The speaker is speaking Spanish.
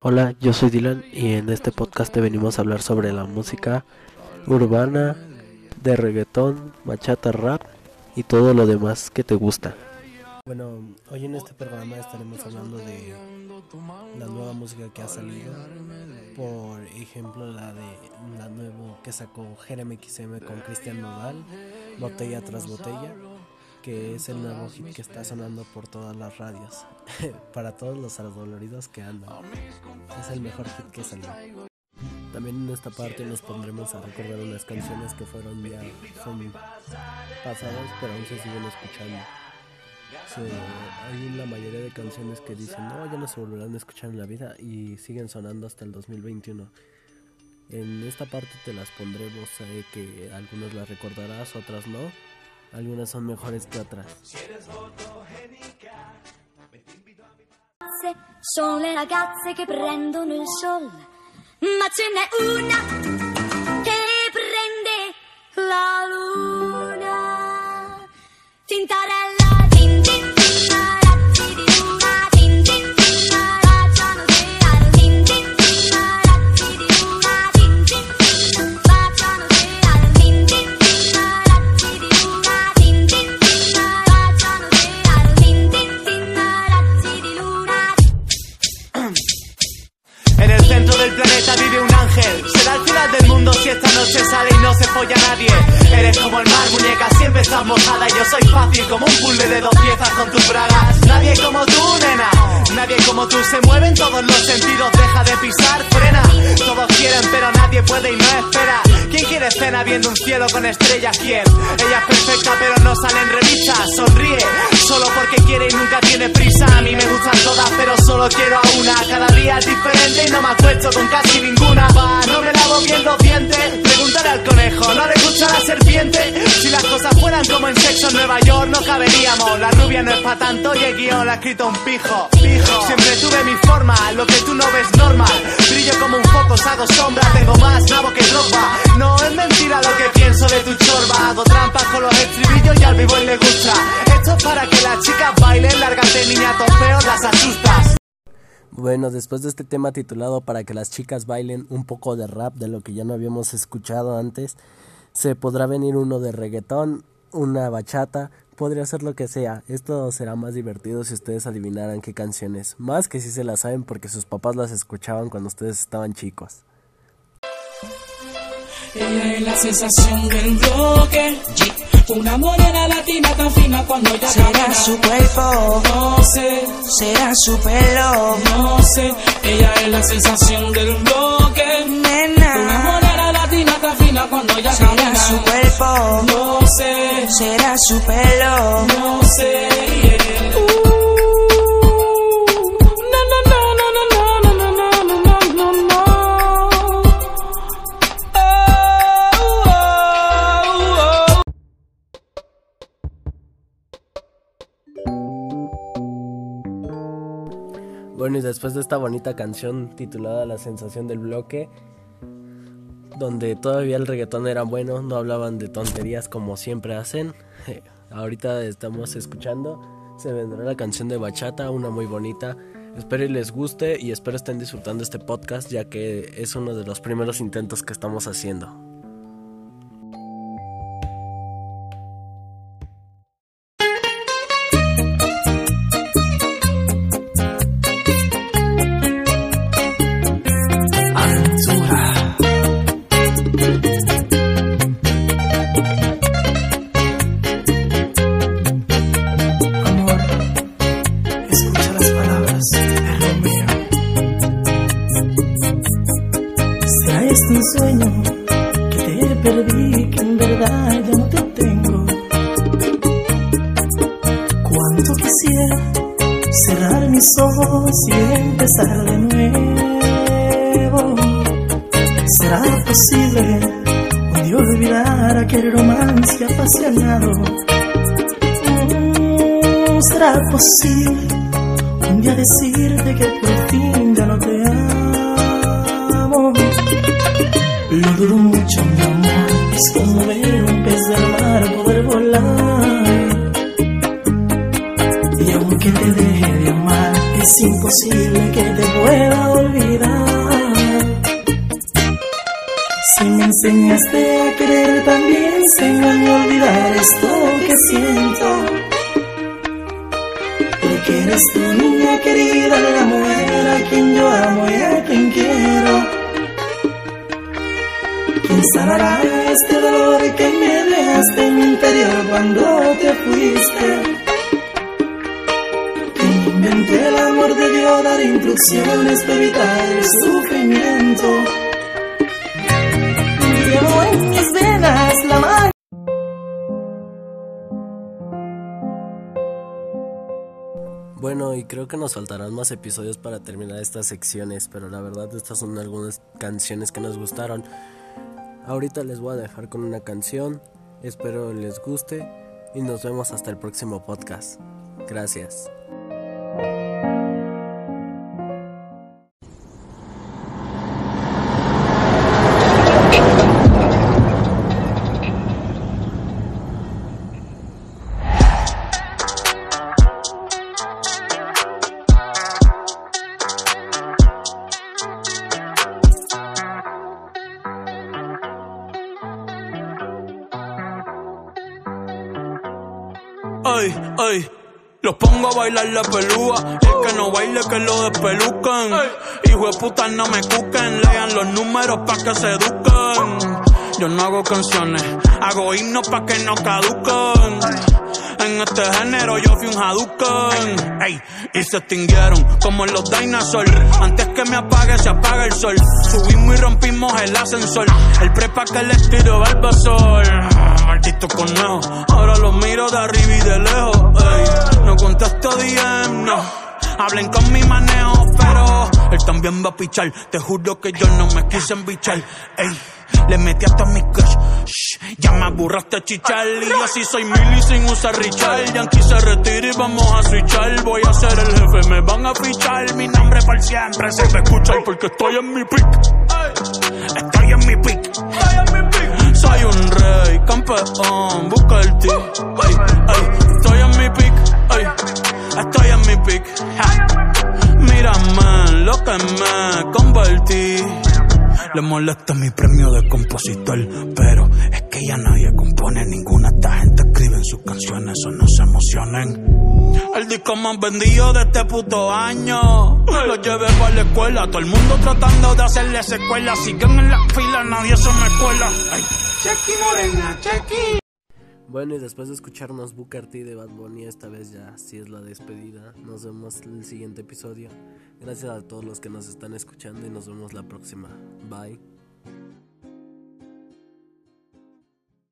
Hola, yo soy Dylan y en este podcast te venimos a hablar sobre la música urbana, de reggaetón, bachata, rap y todo lo demás que te gusta. Bueno, hoy en este programa estaremos hablando de la nueva música que ha salido. Por ejemplo, la de la nueva que sacó Jeremy XM con Cristian Nodal, Botella tras Botella que es el nuevo hit que está sonando por todas las radios. Para todos los adoloridos que andan. Es el mejor hit que salió. También en esta parte nos pondremos a recordar unas canciones que fueron ya son pasadas, pero aún se siguen escuchando. hay la mayoría de canciones que dicen, no, ya no se volverán a escuchar en la vida y siguen sonando hasta el 2021. En esta parte te las pondremos, sé que algunas las recordarás, otras no algunas son mejores que otras. Son le ragazze che prendono il sol, ma ce n'è una che prende la luna. Mojada. Yo soy fácil como un puzzle de dos piezas con tus bragas. Nadie como tú, nena. Nadie como tú. Se mueve en todos los sentidos. Deja de pisar, frena. Todos quieren pero nadie puede y no espera. ¿Quién quiere cena viendo un cielo con estrellas? ¿Quién? Ella es perfecta pero no sale en revistas. Sonríe solo porque quiere y nunca tiene prisa. A mí me gustan todas pero solo quiero a una. Cada día es diferente y no me acuesto con casi ninguna. Va, no me lavo bien los dientes. Pregúntale al conejo, ¿no le gusta la serpiente? Si las cosas en sexo en Nueva York no caberíamos. La rubia no es pa' tanto y el guion la ha escrito un pijo Pijo, siempre tuve mi forma, lo que tú no ves normal. Brillo como un foco, hago sombra, tengo más nabo que ropa No es mentira lo que pienso de tu chorba. Hago trampas con los estribillos y al vivo le gusta. Esto es para que las chicas bailen, lárgate niñatos feos, las asustas. Bueno, después de este tema titulado Para que las chicas bailen un poco de rap de lo que ya no habíamos escuchado antes, se podrá venir uno de reggaetón, una bachata, podría ser lo que sea. Esto será más divertido si ustedes adivinaran qué canciones, más que si se las saben porque sus papás las escuchaban cuando ustedes estaban chicos. Ella es la sensación del bloque. Una morena latina tan fina cuando ella Será su cuerpo, no sé. Será su pelo, no sé. Ella es la sensación del bloque. Nena. Una morena latina tan fina cuando ella Será su cuerpo. Será su pelo, no sé. Bueno, y después de esta bonita canción titulada La sensación del bloque, donde todavía el reggaetón era bueno, no hablaban de tonterías como siempre hacen. Ahorita estamos escuchando, se vendrá la canción de Bachata, una muy bonita. Espero y les guste y espero estén disfrutando este podcast ya que es uno de los primeros intentos que estamos haciendo. Sueño que te perdí, que en verdad ya no te tengo. Cuánto quisiera cerrar mis ojos y empezar de nuevo. ¿Será posible un día olvidar aquel romance apasionado? Mm, ¿Será posible un día decirte que por fin duro mucho, mamá. Es como ver un pez del mar poder volar. Y aunque te deje de amar, es imposible que te pueda olvidar. Si me enseñaste a querer, también enséñame a olvidar esto que siento. Porque eres tu niña querida, la mujer a quien yo amo y a quien quiero. ¿Quién sanará este dolor que me dejaste en mi interior cuando te fuiste? ¿Quién inventó el amor debió dar instrucciones para evitar el sufrimiento? Llevo en mis venas la magia. Bueno, y creo que nos faltarán más episodios para terminar estas secciones, pero la verdad estas son algunas canciones que nos gustaron. Ahorita les voy a dejar con una canción, espero les guste y nos vemos hasta el próximo podcast. Gracias. Ay, ay. Los pongo a bailar la pelúa. El que no baile, que lo despelucan. Hijo de puta, no me cuquen. Lean los números pa' que se eduquen. Yo no hago canciones, hago himnos pa' que no caduquen. En este género yo fui un Hadouken. Ey, y se extinguieron como los dinosaurs. Antes que me apague, se apaga el sol. Subimos y rompimos el ascensor. El prepa que les tiro Balbasol. Maldito conejo. Ahora los miro de arriba y de lejos. Ey, no contesto DM, no. Hablen con mi manejo, pero él también va a pichar. Te juro que yo no me quise embichar. Ey, le metí hasta mi crush. Shh, ya me aburraste chichar. Y así soy mili sin usar Richard. Yankee se retira y vamos a switchar. Voy a ser el jefe, me van a fichar. Mi nombre por siempre se me escucha porque estoy en mi pick. Estoy en mi pick. Campeón, busca el ti. Ay, ay, estoy en mi pick. Ay, estoy en mi pick. Ja. Mírame lo que me convertí. Le molesta mi premio de compositor, pero es que ya nadie compone ninguna. Esta gente escribe en sus canciones, o no se emocionen. El disco más vendido de este puto año. Lo llevé para la escuela, todo el mundo tratando de hacerle secuela. Siguen en la fila, nadie se me cuela. Ay. Chequi Morena, chequi. Bueno, y después de escucharnos Booker T de Bad Bunny, esta vez ya sí es la despedida. Nos vemos en el siguiente episodio. Gracias a todos los que nos están escuchando y nos vemos la próxima. Bye.